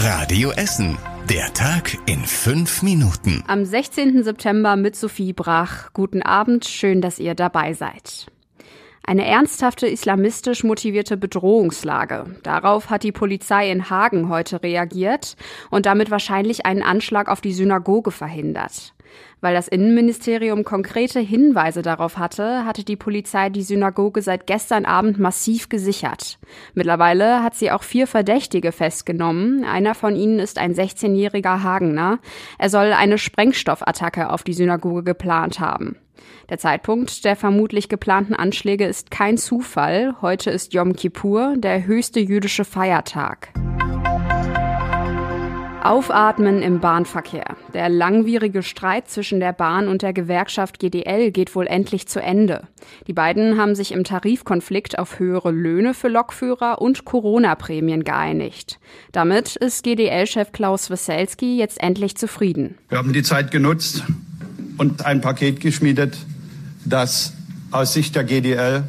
Radio Essen. Der Tag in fünf Minuten. Am 16. September mit Sophie Brach. Guten Abend, schön, dass ihr dabei seid. Eine ernsthafte islamistisch motivierte Bedrohungslage. Darauf hat die Polizei in Hagen heute reagiert und damit wahrscheinlich einen Anschlag auf die Synagoge verhindert. Weil das Innenministerium konkrete Hinweise darauf hatte, hatte die Polizei die Synagoge seit gestern Abend massiv gesichert. Mittlerweile hat sie auch vier Verdächtige festgenommen. Einer von ihnen ist ein 16-jähriger Hagener. Er soll eine Sprengstoffattacke auf die Synagoge geplant haben. Der Zeitpunkt der vermutlich geplanten Anschläge ist kein Zufall. Heute ist Yom Kippur, der höchste jüdische Feiertag. Aufatmen im Bahnverkehr. Der langwierige Streit zwischen der Bahn und der Gewerkschaft GDL geht wohl endlich zu Ende. Die beiden haben sich im Tarifkonflikt auf höhere Löhne für Lokführer und Corona-Prämien geeinigt. Damit ist GDL-Chef Klaus Weselski jetzt endlich zufrieden. Wir haben die Zeit genutzt und ein Paket geschmiedet, das aus Sicht der GDL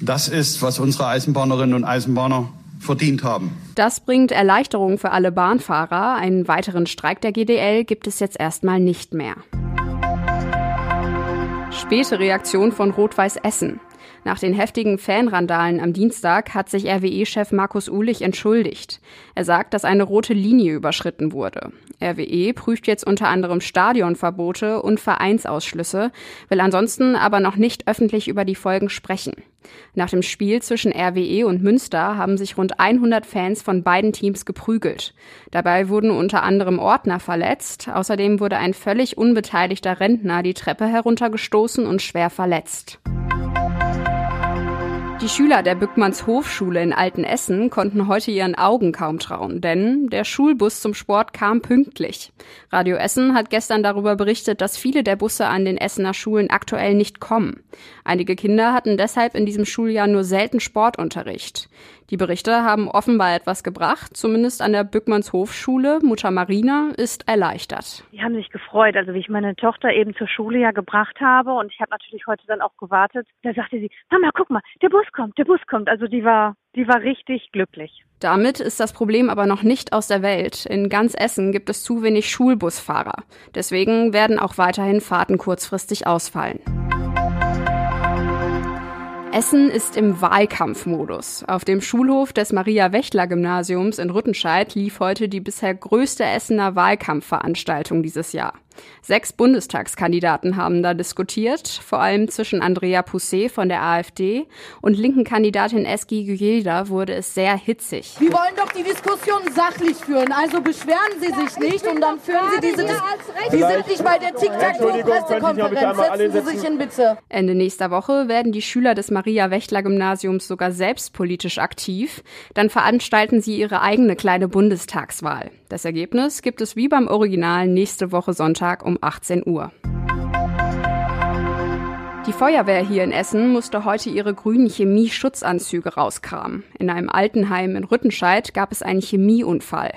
das ist, was unsere Eisenbahnerinnen und Eisenbahner verdient haben. Das bringt Erleichterung für alle Bahnfahrer. Einen weiteren Streik der GDL gibt es jetzt erstmal nicht mehr. Späte Reaktion von Rot-Weiß Essen. Nach den heftigen Fanrandalen am Dienstag hat sich RWE-Chef Markus Uhlich entschuldigt. Er sagt, dass eine rote Linie überschritten wurde. RWE prüft jetzt unter anderem Stadionverbote und Vereinsausschlüsse, will ansonsten aber noch nicht öffentlich über die Folgen sprechen. Nach dem Spiel zwischen RWE und Münster haben sich rund 100 Fans von beiden Teams geprügelt. Dabei wurden unter anderem Ordner verletzt. Außerdem wurde ein völlig unbeteiligter Rentner die Treppe heruntergestoßen und schwer verletzt. Die Schüler der Bückmanns Hofschule in Altenessen konnten heute ihren Augen kaum trauen, denn der Schulbus zum Sport kam pünktlich. Radio Essen hat gestern darüber berichtet, dass viele der Busse an den Essener Schulen aktuell nicht kommen. Einige Kinder hatten deshalb in diesem Schuljahr nur selten Sportunterricht. Die Berichte haben offenbar etwas gebracht, zumindest an der Bückmanns Hofschule. Mutter Marina ist erleichtert. Die haben sich gefreut, also wie ich meine Tochter eben zur Schule ja gebracht habe und ich habe natürlich heute dann auch gewartet. Da sagte sie, Mama, guck mal, der Bus kommt, der Bus kommt. Also die war, die war richtig glücklich. Damit ist das Problem aber noch nicht aus der Welt. In ganz Essen gibt es zu wenig Schulbusfahrer. Deswegen werden auch weiterhin Fahrten kurzfristig ausfallen. Essen ist im Wahlkampfmodus. Auf dem Schulhof des Maria-Wächtler-Gymnasiums in Rüttenscheid lief heute die bisher größte Essener Wahlkampfveranstaltung dieses Jahr. Sechs Bundestagskandidaten haben da diskutiert, vor allem zwischen Andrea Pousset von der AfD und linken Kandidatin Eski Güjelda wurde es sehr hitzig. Wir wollen doch die Diskussion sachlich führen, also beschweren Sie sich nicht und dann führen Sie diese Diskussion. Sie sind nicht bei der Tic-Tac-Toe-Pressekonferenz, setzen Sie sich hin bitte. Ende nächster Woche werden die Schüler des Maria-Wächtler-Gymnasiums sogar selbst politisch aktiv. Dann veranstalten sie ihre eigene kleine Bundestagswahl. Das Ergebnis gibt es wie beim Original nächste Woche Sonntag um 18 Uhr. Die Feuerwehr hier in Essen musste heute ihre grünen Chemieschutzanzüge rauskramen. In einem Altenheim in Rüttenscheid gab es einen Chemieunfall.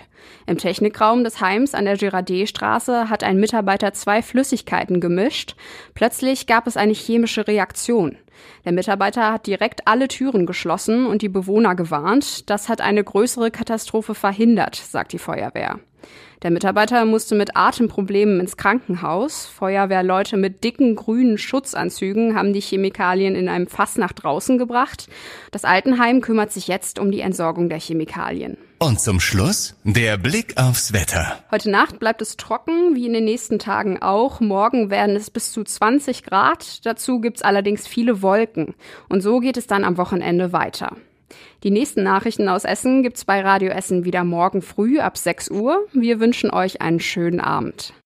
Im Technikraum des Heims an der Girardet-Straße hat ein Mitarbeiter zwei Flüssigkeiten gemischt. Plötzlich gab es eine chemische Reaktion. Der Mitarbeiter hat direkt alle Türen geschlossen und die Bewohner gewarnt. Das hat eine größere Katastrophe verhindert, sagt die Feuerwehr. Der Mitarbeiter musste mit Atemproblemen ins Krankenhaus. Feuerwehrleute mit dicken grünen Schutzanzügen haben die Chemikalien in einem Fass nach draußen gebracht. Das Altenheim kümmert sich jetzt um die Entsorgung der Chemikalien. Und zum Schluss der Blick aufs Wetter. Heute Nacht bleibt es trocken, wie in den nächsten Tagen auch. Morgen werden es bis zu 20 Grad. Dazu gibt's allerdings viele Wolken. Und so geht es dann am Wochenende weiter. Die nächsten Nachrichten aus Essen gibt's bei Radio Essen wieder morgen früh ab 6 Uhr. Wir wünschen euch einen schönen Abend.